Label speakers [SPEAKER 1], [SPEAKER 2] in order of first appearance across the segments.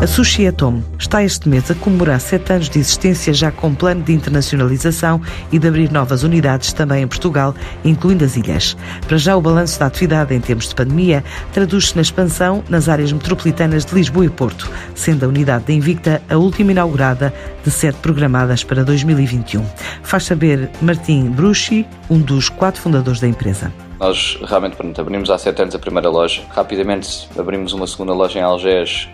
[SPEAKER 1] A Sushi Atom está este mês a comemorar sete anos de existência já com plano de internacionalização e de abrir novas unidades também em Portugal, incluindo as ilhas. Para já, o balanço da atividade em termos de pandemia traduz-se na expansão nas áreas metropolitanas de Lisboa e Porto, sendo a unidade da Invicta a última inaugurada de sete programadas para 2021. Faz saber Martim Brucci, um dos quatro fundadores da empresa.
[SPEAKER 2] Nós realmente pronto, abrimos há sete anos a primeira loja, rapidamente abrimos uma segunda loja em Algés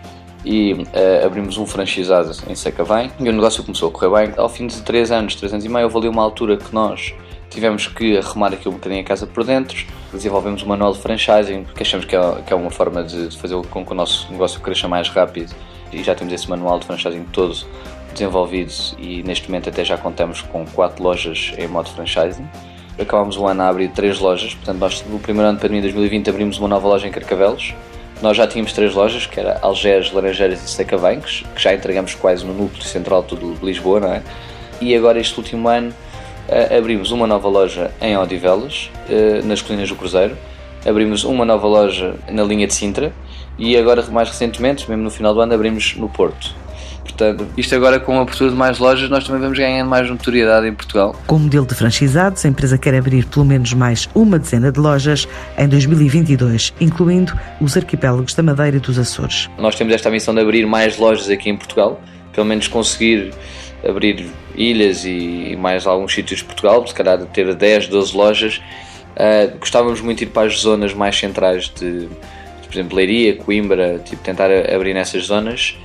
[SPEAKER 2] e uh, abrimos um franchisado em Sacavém e o negócio começou a correr bem. Ao fim de 3 anos, 3 anos e meio, houve ali uma altura que nós tivemos que arrumar aqui um bocadinho a casa por dentro, desenvolvemos um manual de franchising, porque achamos que é, que é uma forma de, de fazer com que o nosso negócio cresça mais rápido e já temos esse manual de franchising todo desenvolvido e neste momento até já contamos com 4 lojas em modo franchising. Acabamos o ano a abrir 3 lojas, portanto nós no primeiro ano de pandemia 2020 abrimos uma nova loja em Carcavelos, nós já tínhamos três lojas, que era Algés, Laranjeiras e Sacavém, que já entregamos quase no núcleo central de Lisboa, não é? E agora, este último ano, uh, abrimos uma nova loja em Odivelas, uh, nas Colinas do Cruzeiro. Abrimos uma nova loja na linha de Sintra e agora, mais recentemente, mesmo no final do ano, abrimos no Porto. Portanto, isto agora com a abertura de mais lojas, nós também vamos ganhando mais notoriedade em Portugal.
[SPEAKER 1] Com o modelo de franchisados, a empresa quer abrir pelo menos mais uma dezena de lojas em 2022, incluindo os arquipélagos da Madeira e dos Açores.
[SPEAKER 2] Nós temos esta missão de abrir mais lojas aqui em Portugal, pelo menos conseguir abrir ilhas e mais alguns sítios de Portugal, se calhar ter 10, 12 lojas. Uh, gostávamos muito de ir para as zonas mais centrais de, de por exemplo, Leiria, Coimbra, tipo, tentar abrir nessas zonas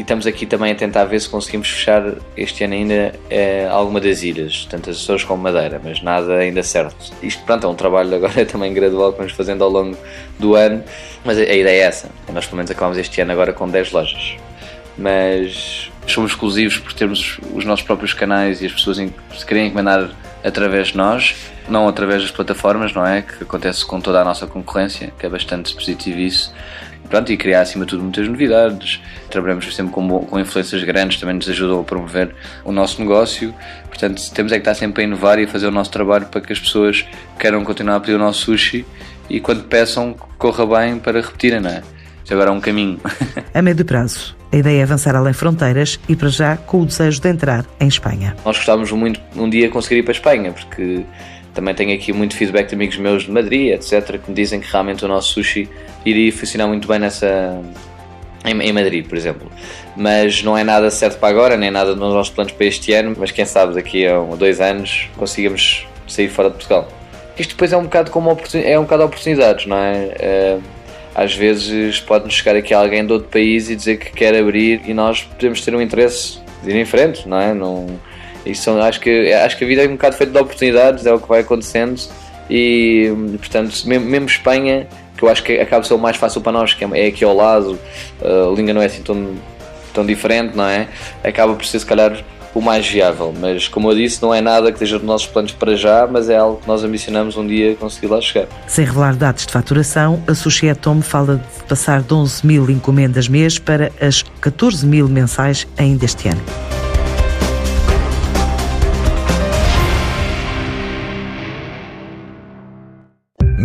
[SPEAKER 2] e estamos aqui também a tentar ver se conseguimos fechar este ano ainda é, alguma das ilhas, tanto Açores como Madeira, mas nada ainda certo. Isto, pronto, é um trabalho agora também gradual que vamos fazendo ao longo do ano, mas a, a ideia é essa. Nós, pelo menos, acabamos este ano agora com 10 lojas. Mas somos exclusivos por termos os nossos próprios canais e as pessoas se querem encomendar através de nós, não através das plataformas, não é? Que acontece com toda a nossa concorrência, que é bastante positivo isso pronto, e criar acima de tudo muitas novidades. Trabalhamos sempre com, com influências grandes, também nos ajudam a promover o nosso negócio. Portanto, temos é que estar sempre a inovar e a fazer o nosso trabalho para que as pessoas queiram continuar a pedir o nosso sushi e quando peçam, corra bem para repetirem, não é? Isso agora é um caminho.
[SPEAKER 1] A médio prazo. A ideia é avançar além fronteiras e, para já, com o desejo de entrar em Espanha.
[SPEAKER 2] Nós gostávamos muito um dia conseguir ir para a Espanha, porque também tenho aqui muito feedback de amigos meus de Madrid, etc., que me dizem que realmente o nosso sushi iria funcionar muito bem nessa. Em, Madrid, por exemplo. Mas não é nada certo para agora, nem nada nos nossos planos para este ano, mas quem sabe daqui a um, dois anos consigamos sair fora de Portugal. Isto depois é um bocado como é um bocado oportunidades, não é? Eh, às vezes pode-nos chegar aqui alguém de outro país e dizer que quer abrir e nós podemos ter um interesse de ir em frente, não é? Não, isso acho, que, acho que a vida é um bocado feita de oportunidades, é o que vai acontecendo e, portanto, mesmo, mesmo Espanha, que eu acho que acaba sendo mais fácil para nós, que é, é aqui ao lado, a língua não é assim tão, tão diferente, não é? Acaba por ser, se calhar, o mais viável, mas como eu disse, não é nada que esteja nos nossos planos para já, mas é algo que nós ambicionamos um dia conseguir lá chegar.
[SPEAKER 1] Sem revelar dados de faturação, a Sushi Atom fala de passar de 11 mil encomendas mês para as 14 mil mensais ainda este ano.